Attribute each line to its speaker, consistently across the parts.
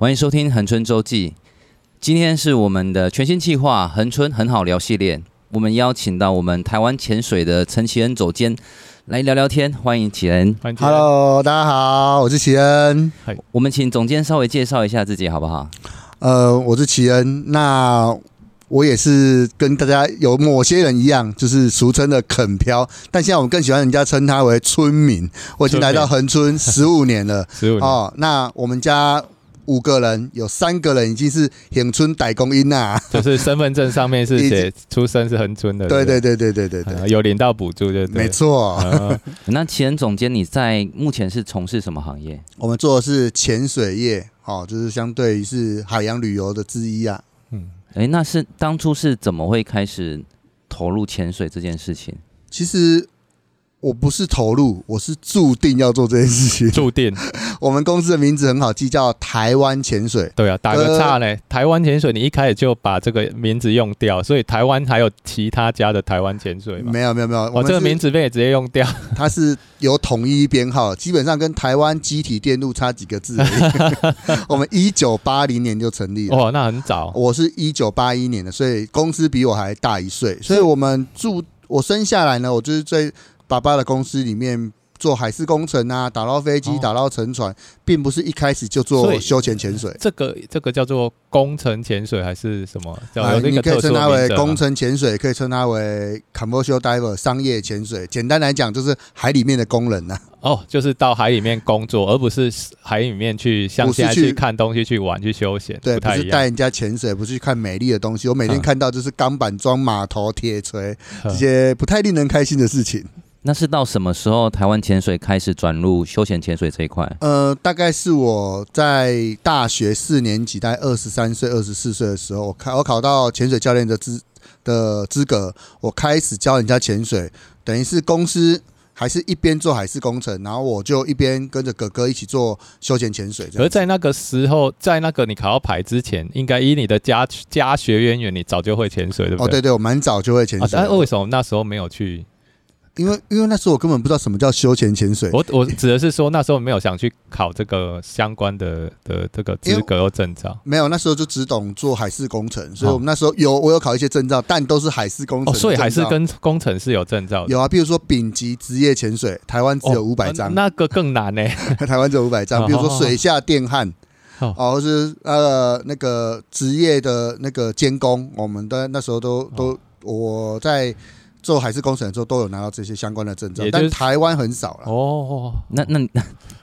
Speaker 1: 欢迎收听恒春周记。今天是我们的全新计划“恒春很好聊”系列。我们邀请到我们台湾潜水的陈启恩总监来聊聊天。欢迎启恩。
Speaker 2: Hello，大家好，我是启恩。
Speaker 1: 我们请总监稍微介绍一下自己，好不好？
Speaker 2: 呃，我是启恩。那我也是跟大家有某些人一样，就是俗称的垦漂，但现在我们更喜欢人家称他为村民。我已经来到恒春十五年了，
Speaker 3: 十五年
Speaker 2: 哦。那我们家。五个人，有三个人已经是恒春代工音呐，
Speaker 3: 就是身份证上面是 写出生是恒春的。
Speaker 2: 对对对对对对对，
Speaker 3: 呃、有领到补助就对。
Speaker 2: 没错。
Speaker 1: 呃、那启恩总监，你在目前是从事什么行业？
Speaker 2: 我们做的是潜水业，哦，就是相对于是海洋旅游的之一啊。
Speaker 1: 嗯，哎，那是当初是怎么会开始投入潜水这件事情？
Speaker 2: 其实。我不是投入，我是注定要做这件事情。
Speaker 3: 注定，
Speaker 2: 我们公司的名字很好记，叫台湾潜水。
Speaker 3: 对啊，打个岔呢。台湾潜水，你一开始就把这个名字用掉，所以台湾还有其他家的台湾潜水吗？
Speaker 2: 没有没有没有，
Speaker 3: 我这个名字被直接用掉。
Speaker 2: 它是有统一编号，基本上跟台湾机体电路差几个字而已。我们一九八零年就成立了。
Speaker 3: 哇，那很早。
Speaker 2: 我是一九八一年的，所以公司比我还大一岁。所以我们住我生下来呢，我就是在。爸爸的公司里面做海事工程啊，打捞飞机、打捞沉船，并不是一开始就做休闲潜水。
Speaker 3: 这个这个叫做工程潜水还是什么？叫有
Speaker 2: 你可以称它为工程潜水，可以称它为 commercial diver 商业潜水。简单来讲，就是海里面的工人呐、啊。
Speaker 3: 哦，就是到海里面工作，而不是海里面去像现在去看东西、去玩、去休闲。
Speaker 2: 对，不是带人家潜水，不是去看美丽的东西。我每天看到就是钢板桩、码头、铁锤这些不太令人开心的事情。
Speaker 1: 那是到什么时候台湾潜水开始转入休闲潜水这一块？
Speaker 2: 呃，大概是我在大学四年级，大概二十三岁、二十四岁的时候，我考我考到潜水教练的资的资格，我开始教人家潜水，等于是公司还是一边做海事工程，然后我就一边跟着哥哥一起做休闲潜水。
Speaker 3: 而在那个时候，在那个你考到牌之前，应该以你的家家学渊源，你早就会潜水，对不对？
Speaker 2: 哦，对对，我蛮早就会潜水。
Speaker 3: 但、啊、为什么那时候没有去？
Speaker 2: 因为因为那时候我根本不知道什么叫休闲潜水，
Speaker 3: 我我指的是说那时候没有想去考这个相关的的这个资格和证照，
Speaker 2: 没有，那时候就只懂做海事工程，所以我们那时候有我有考一些证照，但都是海事工程。
Speaker 3: 哦，所以海事跟工程是有证照的。
Speaker 2: 有啊，比如说丙级职业潜水，台湾只有五百张，
Speaker 3: 那个更难呢。
Speaker 2: 台湾只有五百张，比如说水下电焊，哦，或是呃那个职业的那个监工，我们的那时候都都我在。做海事工程的时候都有拿到这些相关的证照，就是、但台湾很少了。
Speaker 1: 哦，那那那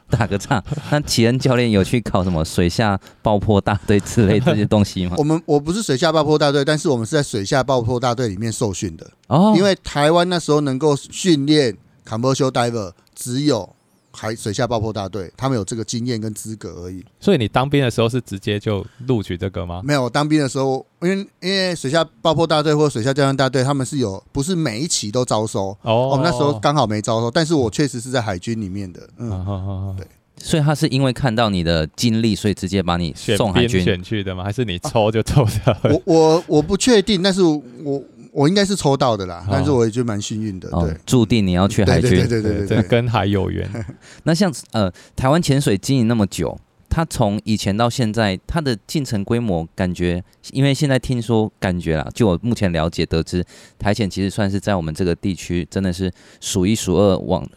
Speaker 1: 打个岔，那启恩教练有去考什么水下爆破大队之类这些东西吗？
Speaker 2: 我们我不是水下爆破大队，但是我们是在水下爆破大队里面受训的。哦，因为台湾那时候能够训练 commercial diver 只有。海水下爆破大队，他们有这个经验跟资格而已。
Speaker 3: 所以你当兵的时候是直接就录取这个吗？
Speaker 2: 没有，我当兵的时候，因为因为水下爆破大队或水下教练大队，他们是有不是每一期都招收。哦，我们那时候刚好没招收，但是我确实是在海军里面的。嗯，对。
Speaker 1: 所以他是因为看到你的经历，所以直接把你送海军
Speaker 3: 选去的吗？还是你抽就抽到、啊？
Speaker 2: 我我我不确定，但是我。我应该是抽到的啦，但是我也觉得蛮幸运的。对，
Speaker 1: 注定你要去海军，
Speaker 2: 对对对对，
Speaker 3: 跟海有缘。
Speaker 1: 那像呃，台湾潜水经营那么久，它从以前到现在，它的进程规模感觉，因为现在听说感觉啦，就我目前了解得知，台潜其实算是在我们这个地区真的是数一数二往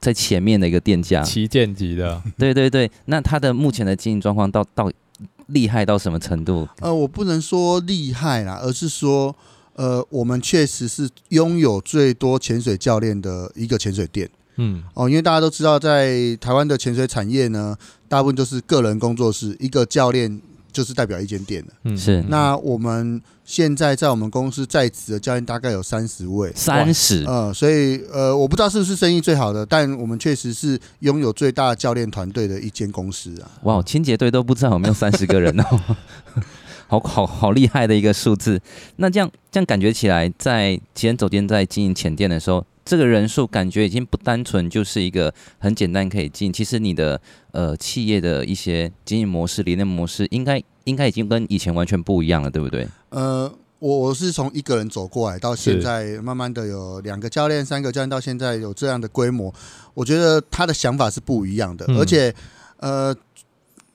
Speaker 1: 在前面的一个店家，
Speaker 3: 旗舰级的。
Speaker 1: 对对对，那它的目前的经营状况到到厉害到什么程度？
Speaker 2: 呃，我不能说厉害啦，而是说。呃，我们确实是拥有最多潜水教练的一个潜水店。嗯，哦，因为大家都知道，在台湾的潜水产业呢，大部分都是个人工作室，一个教练就是代表一间店的。
Speaker 1: 嗯，是。
Speaker 2: 那我们现在在我们公司在职的教练大概有三十位，
Speaker 1: 三十。
Speaker 2: 呃，所以呃，我不知道是不是生意最好的，但我们确实是拥有最大教练团队的一间公司啊。
Speaker 1: 哇，清洁队都不知道有没有三十个人哦。好好好厉害的一个数字，那这样这样感觉起来，在启恩总监在经营前店的时候，这个人数感觉已经不单纯就是一个很简单可以进，其实你的呃企业的一些经营模式、理念模式，应该应该已经跟以前完全不一样了，对不对？
Speaker 2: 呃，我我是从一个人走过来，到现在慢慢的有两个教练、三个教练，到现在有这样的规模，我觉得他的想法是不一样的，嗯、而且呃。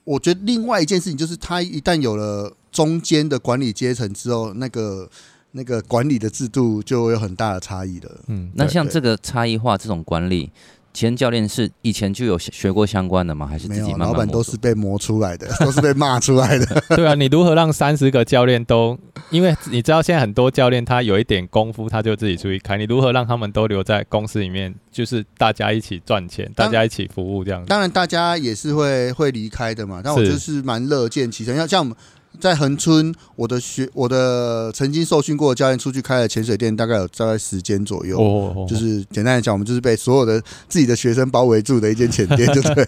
Speaker 2: 我觉得另外一件事情就是，他一旦有了中间的管理阶层之后，那个那个管理的制度就有很大的差异了。
Speaker 3: 嗯，
Speaker 1: 那像这个差异化这种管理。前教练是以前就有学过相关的吗？还是自己慢慢
Speaker 2: 没有？老板都是被磨出来的，都是被骂出来的。
Speaker 3: 对啊，你如何让三十个教练都？因为你知道现在很多教练他有一点功夫，他就自己出去开。你如何让他们都留在公司里面？就是大家一起赚钱，大家一起服务这样子。
Speaker 2: 当然，大家也是会会离开的嘛。但我就是蛮乐见其成。要像我们。在恒春，我的学我的曾经受训过的教练出去开了潜水店，大概有大概十间左右。哦，就是简单来讲，我们就是被所有的自己的学生包围住的一间潜店，就对。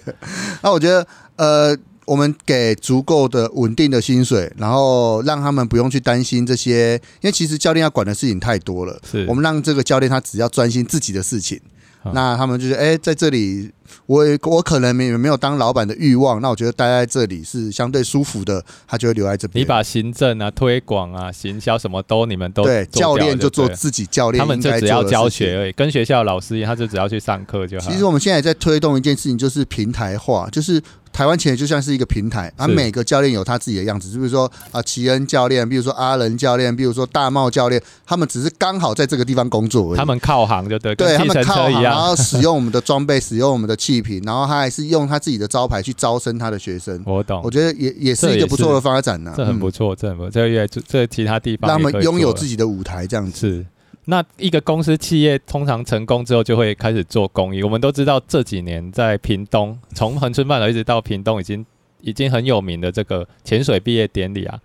Speaker 2: 那我觉得，呃，我们给足够的稳定的薪水，然后让他们不用去担心这些，因为其实教练要管的事情太多了。是我们让这个教练他只要专心自己的事情。那他们就是哎，在这里，我我可能没没有当老板的欲望，那我觉得待在这里是相对舒服的，他就会留在这边。
Speaker 3: 你把行政啊、推广啊、行销什么都你们都
Speaker 2: 对，教练就做自己教练，
Speaker 3: 他们就只要教学而已，跟学校老师一样，他就只要去上课就好。
Speaker 2: 其实我们现在在推动一件事情，就是平台化，就是。台湾其实就像是一个平台，啊，每个教练有他自己的样子，就比如说啊，奇恩教练，比如说阿仁教练，比如说大茂教练，他们只是刚好在这个地方工作而已。
Speaker 3: 他们靠行就对，
Speaker 2: 对，他们靠行，然后使用我们的装备，使用我们的气瓶，然后他还是用他自己的招牌去招生他的学生。
Speaker 3: 我懂，
Speaker 2: 我觉得也也是一个不错的发展呢、啊，
Speaker 3: 这很不错，这很不错，这个月这其他地方
Speaker 2: 让他们拥有自己的舞台，这样子。
Speaker 3: 是。那一个公司企业通常成功之后，就会开始做公益。我们都知道这几年在屏东，从恒春半岛一直到屏东，已经。已经很有名的这个潜水毕业典礼啊，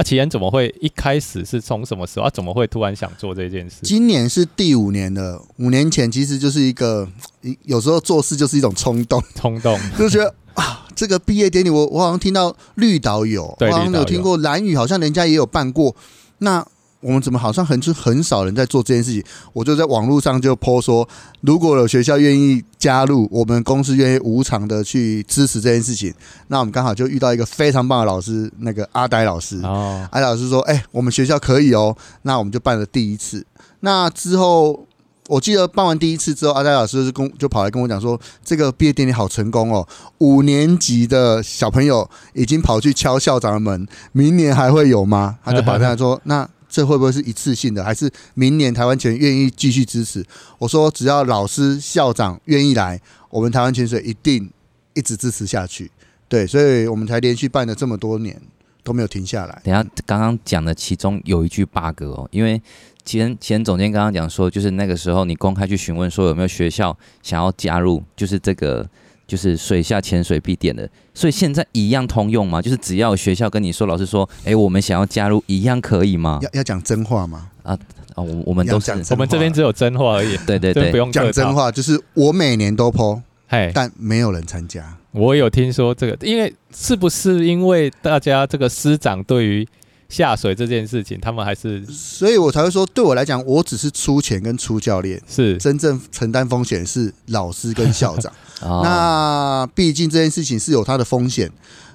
Speaker 3: 啊，奇恩怎么会一开始是从什么时候啊？怎么会突然想做这件事？
Speaker 2: 今年是第五年了，五年前其实就是一个，有时候做事就是一种冲动，
Speaker 3: 冲动
Speaker 2: 就觉得啊，这个毕业典礼我我好像听到绿岛有，对，我好像有听过蓝雨，好像人家也有办过，那。我们怎么好像很很少人在做这件事情？我就在网络上就 po 说，如果有学校愿意加入，我们公司愿意无偿的去支持这件事情。那我们刚好就遇到一个非常棒的老师，那个阿呆老师。哦，阿呆老师说：“哎，我们学校可以哦。”那我们就办了第一次。那之后，我记得办完第一次之后，阿呆老师就跟就跑来跟我讲说：“这个毕业典礼好成功哦，五年级的小朋友已经跑去敲校长的门，明年还会有吗？”他就跑上来说：“那。”这会不会是一次性的，还是明年台湾潜愿意继续支持？我说只要老师、校长愿意来，我们台湾泉水一定一直支持下去。对，所以我们才连续办了这么多年都没有停下来。
Speaker 1: 等下刚刚讲的其中有一句 bug 哦，因为前前总监刚刚讲说，就是那个时候你公开去询问说有没有学校想要加入，就是这个。就是水下潜水必点的，所以现在一样通用吗？就是只要学校跟你说，老师说，哎、欸，我们想要加入，一样可以吗？
Speaker 2: 要要讲真话吗？
Speaker 1: 啊啊，我我们都是，
Speaker 3: 我们这边只有真话而已。
Speaker 1: 对对对，
Speaker 3: 不用
Speaker 2: 讲真话，就是我每年都 po，
Speaker 3: 嘿，
Speaker 2: 但没有人参加。
Speaker 3: 我有听说这个，因为是不是因为大家这个师长对于下水这件事情，他们还是，
Speaker 2: 所以我才会说，对我来讲，我只是出钱跟出教练，是真正承担风险是老师跟校长。那毕竟这件事情是有它的风险。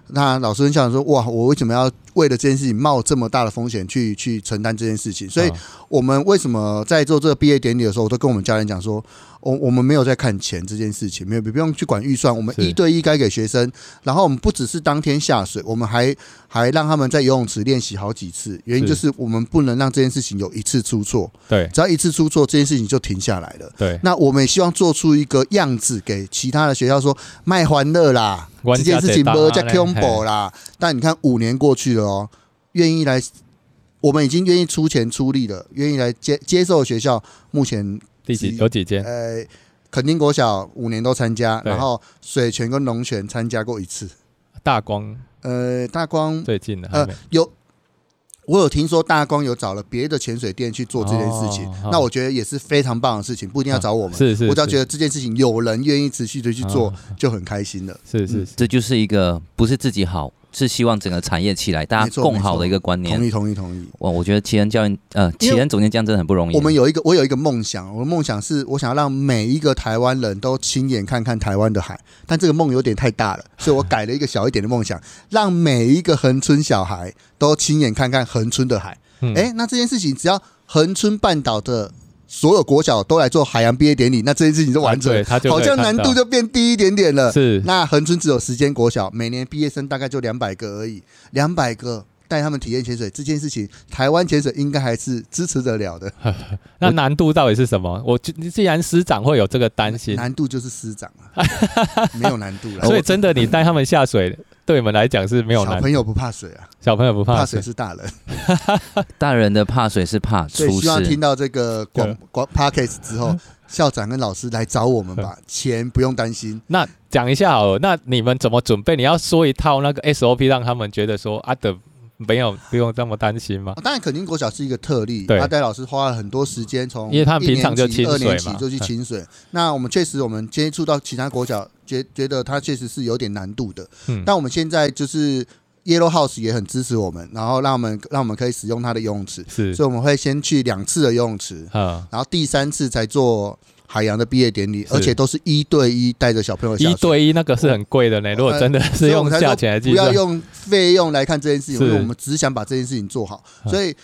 Speaker 2: 那老师跟校长说：“哇，我为什么要为了这件事情冒这么大的风险去去承担这件事情？”所以，我们为什么在做这个毕业典礼的时候，我都跟我们家人讲说。我我们没有在看钱这件事情，没有不用去管预算，我们一对一该给学生。然后我们不只是当天下水，我们还还让他们在游泳池练习好几次。原因就是我们不能让这件事情有一次出错。对，只要一次出错，这件事情就停下来了。对，那我们也希望做出一个样子给其他的学校说卖欢乐啦，这件事情不叫恐怖啦。但你看五年过去了哦，愿意来，我们已经愿意出钱出力了，愿意来接接受学校目前。
Speaker 3: 第几有几间？
Speaker 2: 呃，垦丁国小五年都参加，然后水泉跟龙泉参加过一次。
Speaker 3: 大光，
Speaker 2: 呃，大光
Speaker 3: 最近的，
Speaker 2: 呃，有我有听说大光有找了别的潜水店去做这件事情，哦、那我觉得也是非常棒的事情，不一定要找我们，啊、是是，是，我只要觉得这件事情有人愿意持续的去做，就很开心了。
Speaker 3: 是是，是，
Speaker 1: 这就是一个不是自己好。是希望整个产业起来，大家共好的一个观念。
Speaker 2: 同意，同意，同意。
Speaker 1: 哇我觉得奇恩教练，呃，奇恩总监这样真的很不容易。
Speaker 2: 我们有一个，我有一个梦想，我的梦想是我想要让每一个台湾人都亲眼看看台湾的海，但这个梦有点太大了，所以我改了一个小一点的梦想，让每一个恒春小孩都亲眼看看恒春的海。哎、嗯欸，那这件事情只要恒春半岛的所有国小都来做海洋毕业典礼，那这件事情就完成，
Speaker 3: 他就
Speaker 2: 好像难度就变低一点点了。
Speaker 3: 是，
Speaker 2: 那恒春只有十间国小，每年毕业生大概就两百个而已，两百个。带他们体验潜水这件事情，台湾潜水应该还是支持得了的。
Speaker 3: 那难度到底是什么？我既然师长会有这个担心，
Speaker 2: 难度就是师长啊，没有难度了。
Speaker 3: 所以真的，你带他们下水，对你们来讲是没有难。
Speaker 2: 小朋友不怕水啊，
Speaker 3: 小朋友不怕水，
Speaker 2: 怕水是大人。
Speaker 1: 大人的怕水是怕出事。
Speaker 2: 所以希望听到这个广广 Podcast 之后，校长跟老师来找我们吧，钱不用担心。
Speaker 3: 那讲一下哦，那你们怎么准备？你要说一套那个 SOP，让他们觉得说啊的。没有，不用这么担心吗？
Speaker 2: 当然，肯定国小是一个特例。
Speaker 3: 对，
Speaker 2: 阿呆老师花了很多时间，从
Speaker 3: 因为他们平常就清水嘛，
Speaker 2: 就去清水。那我们确实，我们接触到其他国小，觉觉得它确实是有点难度的。嗯。但我们现在就是 Yellow House 也很支持我们，然后让我们让我们可以使用它的游泳池。
Speaker 3: 是。
Speaker 2: 所以我们会先去两次的游泳池，然后第三次才做。海洋的毕业典礼，而且都是一对一带着小朋友。
Speaker 3: 一对一那个是很贵的呢。如果真的是用价钱来计算，
Speaker 2: 不要用费用来看这件事情，因为我们只想把这件事情做好。所以，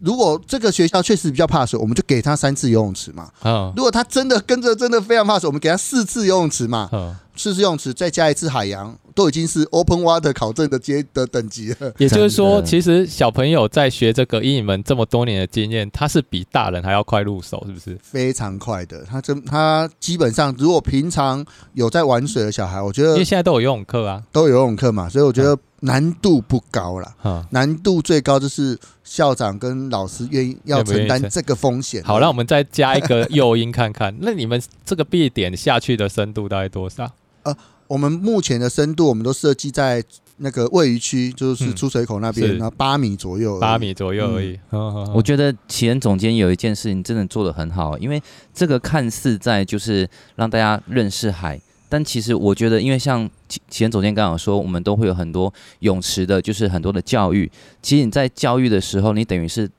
Speaker 2: 如果这个学校确实比较怕水，我们就给他三次游泳池嘛。如果他真的跟着真的非常怕水，我们给他四次游泳池嘛。四次游泳池再加一次海洋。都已经是 Open Water 考证的阶的等级了。
Speaker 3: 也就是说，其实小朋友在学这个，以你们这么多年的经验，他是比大人还要快入手，是不是？
Speaker 2: 非常快的。他真他基本上，如果平常有在玩水的小孩，我觉得
Speaker 3: 因为现在都有游泳课啊，
Speaker 2: 都有游泳课嘛，所以我觉得难度不高了。嗯，难度最高就是校长跟老师愿意要承担这个风险。
Speaker 3: 好，那我们再加一个诱因看看，那你们这个 B 点下去的深度大概多少？
Speaker 2: 呃。我们目前的深度，我们都设计在那个位于区，就是出水口那边，那八米左右，
Speaker 3: 八米左右而已。
Speaker 1: 我觉得奇恩总监有一件事情真的做得很好，因为这个看似在就是让大家认识海，但其实我觉得，因为像奇奇恩总监刚刚说，我们都会有很多泳池的，就是很多的教育。其实你在教育的时候，你等于是。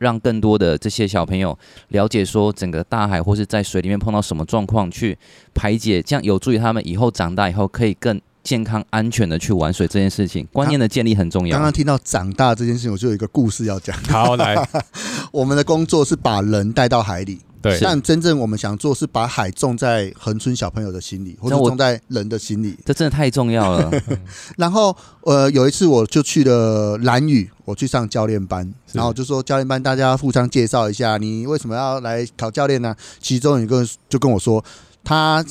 Speaker 1: 让更多的这些小朋友了解说，整个大海或是在水里面碰到什么状况，去排解，这样有助于他们以后长大以后可以更健康、安全的去玩水这件事情。观念的建立很重要。
Speaker 2: 刚刚听到长大这件事情，我就有一个故事要讲。
Speaker 3: 好，来，
Speaker 2: 我们的工作是把人带到海里。
Speaker 3: 对，
Speaker 2: 但真正我们想做是把海种在恒春小朋友的心里，或者种在人的心里，
Speaker 1: 这真的太重要了。
Speaker 2: 然后呃，有一次我就去了兰屿，我去上教练班，然后就说教练班大家互相介绍一下，你为什么要来考教练呢？其中一个就跟我说，他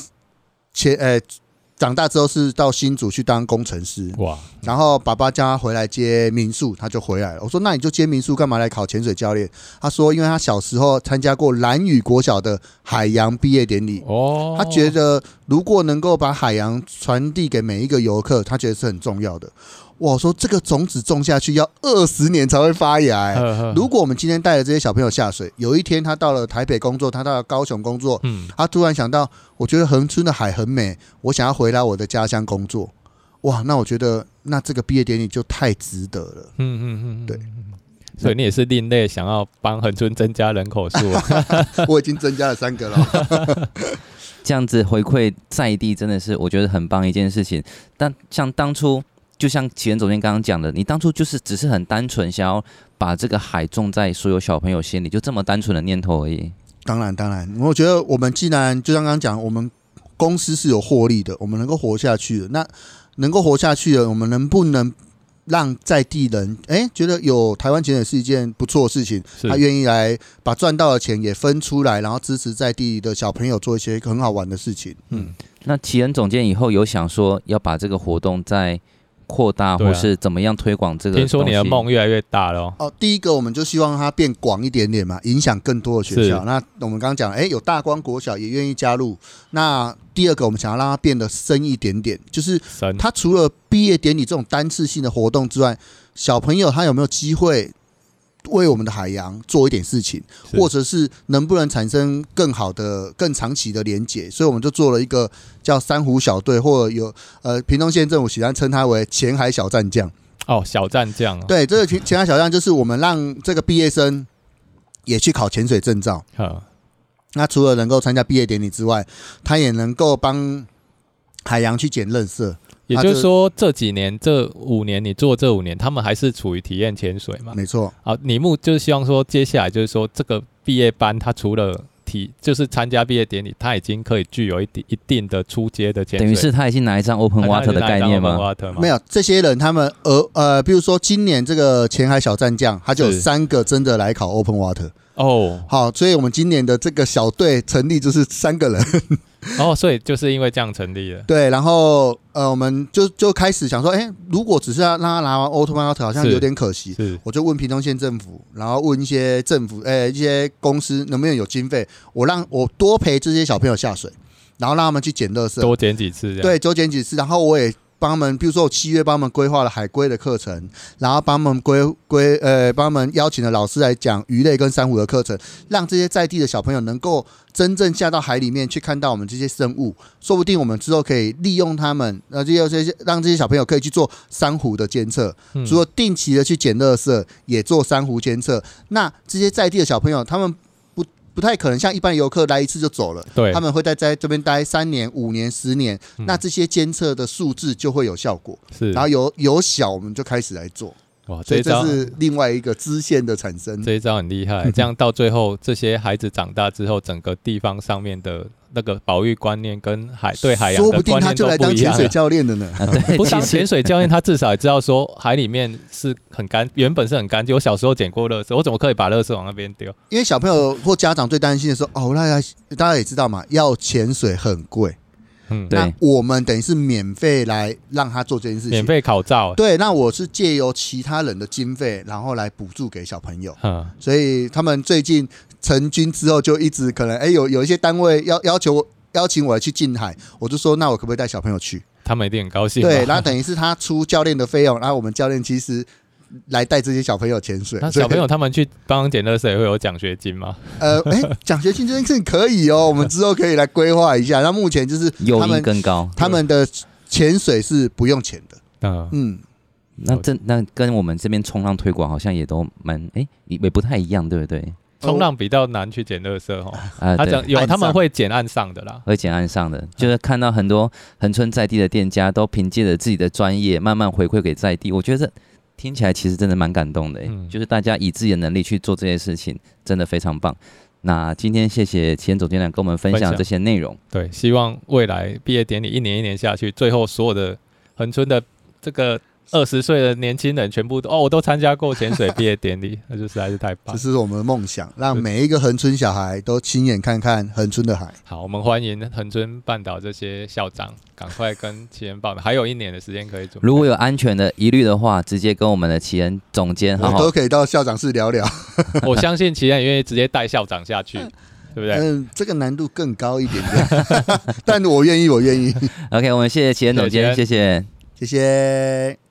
Speaker 2: 前呃。长大之后是到新竹去当工程师，哇！然后爸爸叫他回来接民宿，他就回来了。我说：“那你就接民宿，干嘛来考潜水教练？”他说：“因为他小时候参加过蓝屿国小的海洋毕业典礼，哦，他觉得如果能够把海洋传递给每一个游客，他觉得是很重要的。”我说这个种子种下去要二十年才会发芽，欸。如果我们今天带着这些小朋友下水，有一天他到了台北工作，他到了高雄工作，他突然想到，我觉得恒春的海很美，我想要回来我的家乡工作。哇，那我觉得那这个毕业典礼就太值得了。嗯嗯嗯，对。
Speaker 3: 所以你也是另类，想要帮恒春增加人口数。
Speaker 2: 我已经增加了三个了。
Speaker 1: 这样子回馈在地，真的是我觉得很棒一件事情。但像当初。就像奇恩总监刚刚讲的，你当初就是只是很单纯想要把这个海种在所有小朋友心里，就这么单纯的念头而已。
Speaker 2: 当然，当然，我觉得我们既然就像刚刚讲，我们公司是有获利的，我们能够活下去的，那能够活下去的，我们能不能让在地人哎、欸、觉得有台湾潜水是一件不错的事情，他愿意来把赚到的钱也分出来，然后支持在地的小朋友做一些很好玩的事情。嗯，
Speaker 1: 那奇恩总监以后有想说要把这个活动在。扩大或是怎么样推广这个？
Speaker 3: 听说你的梦越来越大了
Speaker 2: 哦。第一个我们就希望它变广一点点嘛，影响更多的学校。那我们刚刚讲，哎，有大光国小也愿意加入。那第二个，我们想要让它变得深一点点，就是它除了毕业典礼这种单次性的活动之外，小朋友他有没有机会？为我们的海洋做一点事情，或者是能不能产生更好的、更长期的连结？所以我们就做了一个叫“珊瑚小队”，或者有呃，屏东县政府喜欢称它为“前海小战将”。
Speaker 3: 哦，小战将。
Speaker 2: 对，这个前前海小将就是我们让这个毕业生也去考潜水证照。那除了能够参加毕业典礼之外，他也能够帮海洋去捡垃圾。
Speaker 3: 也就是说，这几年、这五年，你做这五年，他们还是处于体验潜水嘛？
Speaker 2: 没错。
Speaker 3: 好，你目就是希望说，接下来就是说，这个毕业班，他除了体就是参加毕业典礼，他已经可以具有一定一定的出阶的潜水，
Speaker 1: 等于是他已经拿一张 Open Water 的概念吗？
Speaker 2: 没有，这些人他们呃呃，比如说今年这个前海小战将，他就有三个真的来考 Open Water。
Speaker 3: 哦，
Speaker 2: 好，所以我们今年的这个小队成立就是三个人。
Speaker 3: 哦，所以就是因为这样成立了。
Speaker 2: 对，然后呃，我们就就开始想说，哎，如果只是要让他拿完 Open Water，好像有点可惜。
Speaker 3: 是，
Speaker 2: 我就问屏东县政府，然后问一些政府，哎，一些公司能不能有经费，我让我多陪这些小朋友下水，然后让他们去捡垃圾，
Speaker 3: 多捡几次。
Speaker 2: 对，多捡几次，然后我也。帮他们，比如说我七月帮他们规划了海龟的课程，然后帮他们规规呃，帮他们邀请了老师来讲鱼类跟珊瑚的课程，让这些在地的小朋友能够真正下到海里面去看到我们这些生物，说不定我们之后可以利用他们，那，这些这些让这些小朋友可以去做珊瑚的监测，除了定期的去捡垃圾，也做珊瑚监测。那这些在地的小朋友，他们。不太可能像一般游客来一次就走了，
Speaker 3: 对，
Speaker 2: 他们会在在这边待三年、五年、十年，嗯、那这些监测的数字就会有效果。
Speaker 3: 是，
Speaker 2: 然后有有小，我们就开始来做。哇，这这是另外一个支线的产生。
Speaker 3: 这一招很厉害，这样到最后这些孩子长大之后，整个地方上面的。那个保育观念跟海对海洋的观念都不一样，说不定他就来当潜水教练的呢。
Speaker 2: 对，
Speaker 3: 不当潜水教练，他至少也知道说海里面是很干，原本是很干净。我小时候捡过垃圾，我怎么可以把垃圾往那边丢？
Speaker 2: 因为小朋友或家长最担心的时候，哦，大家大家也知道嘛，要潜水很贵。嗯，那我们等于是免费来让他做这件事情，
Speaker 3: 免费考照。
Speaker 2: 对，那我是借由其他人的经费，然后来补助给小朋友。嗯，所以他们最近。成军之后就一直可能哎、欸、有有一些单位要要求我邀请我来去近海，我就说那我可不可以带小朋友去？
Speaker 3: 他们一定很高兴。
Speaker 2: 对，那等于是他出教练的费用，然后我们教练其实来带这些小朋友潜水。
Speaker 3: 那小朋友他们去帮忙捡垃圾也会有奖学金吗？
Speaker 2: 呃，哎、欸，奖学金这件事情可以哦，我们之后可以来规划一下。那目前就是 他们
Speaker 1: 更高，
Speaker 2: 他们的潜水是不用钱的。
Speaker 3: 嗯
Speaker 2: 嗯，
Speaker 1: 那这那跟我们这边冲浪推广好像也都蛮哎也不太一样，对不对？
Speaker 3: 冲浪比较难去捡垃圾哦，啊，他讲有他们会捡岸上的啦，
Speaker 1: 会捡岸上的，就是看到很多恒春在地的店家都凭借着自己的专业，慢慢回馈给在地。我觉得听起来其实真的蛮感动的，嗯，就是大家以自己的能力去做这些事情，真的非常棒。那今天谢谢奇恩总监长跟我们分享这些内容。
Speaker 3: 对，希望未来毕业典礼一年一年下去，最后所有的恒春的这个。二十岁的年轻人全部都哦，我都参加过潜水毕业典礼，那就实在是太棒。
Speaker 2: 这是我们的梦想，让每一个恒春小孩都亲眼看看恒春的海。
Speaker 3: 好，我们欢迎恒春半岛这些校长，赶快跟奇恩报名，还有一年的时间可以准备。
Speaker 1: 如果有安全的疑虑的话，直接跟我们的奇恩总监好好，
Speaker 2: 都可以到校长室聊聊。
Speaker 3: 我相信奇恩愿意直接带校长下去，对不对？
Speaker 2: 嗯，这个难度更高一点点，但我愿意，我愿意。
Speaker 1: OK，我们谢谢奇恩总监，谢谢，
Speaker 2: 谢谢。